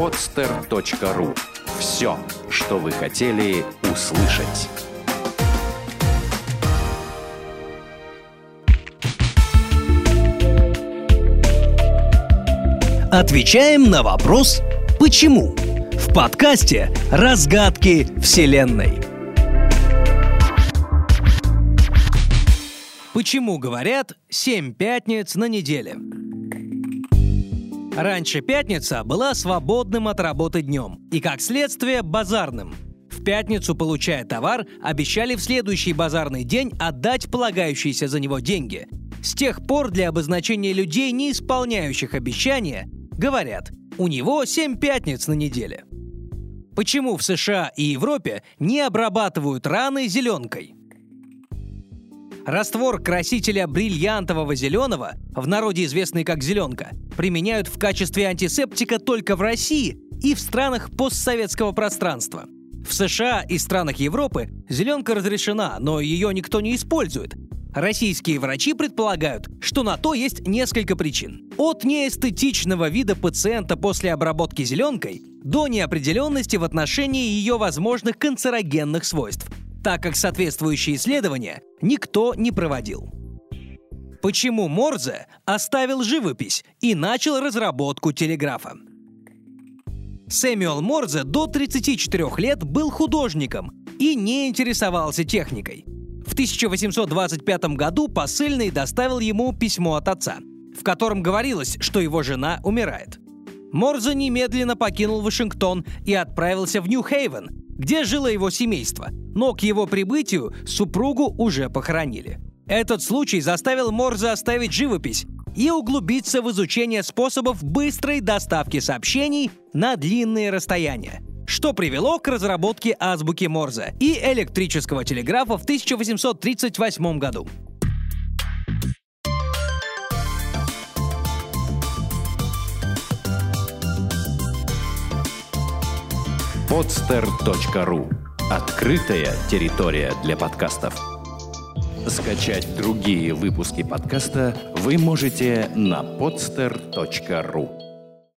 podster.ru. Все, что вы хотели услышать. Отвечаем на вопрос «Почему?» в подкасте «Разгадки Вселенной». Почему говорят «семь пятниц на неделе»? Раньше пятница была свободным от работы днем и, как следствие, базарным. В пятницу, получая товар, обещали в следующий базарный день отдать полагающиеся за него деньги. С тех пор для обозначения людей, не исполняющих обещания, говорят «у него семь пятниц на неделе». Почему в США и Европе не обрабатывают раны зеленкой? Раствор красителя бриллиантового зеленого, в народе известный как зеленка, применяют в качестве антисептика только в России и в странах постсоветского пространства. В США и странах Европы зеленка разрешена, но ее никто не использует. Российские врачи предполагают, что на то есть несколько причин. От неэстетичного вида пациента после обработки зеленкой до неопределенности в отношении ее возможных канцерогенных свойств, так как соответствующие исследования никто не проводил. Почему Морзе оставил живопись и начал разработку телеграфа? Сэмюэл Морзе до 34 лет был художником и не интересовался техникой. В 1825 году посыльный доставил ему письмо от отца, в котором говорилось, что его жена умирает. Морзе немедленно покинул Вашингтон и отправился в Нью-Хейвен, где жило его семейство, но к его прибытию супругу уже похоронили. Этот случай заставил Морзе оставить живопись и углубиться в изучение способов быстрой доставки сообщений на длинные расстояния, что привело к разработке азбуки Морзе и электрического телеграфа в 1838 году. podster.ru Открытая территория для подкастов. Скачать другие выпуски подкаста вы можете на podster.ru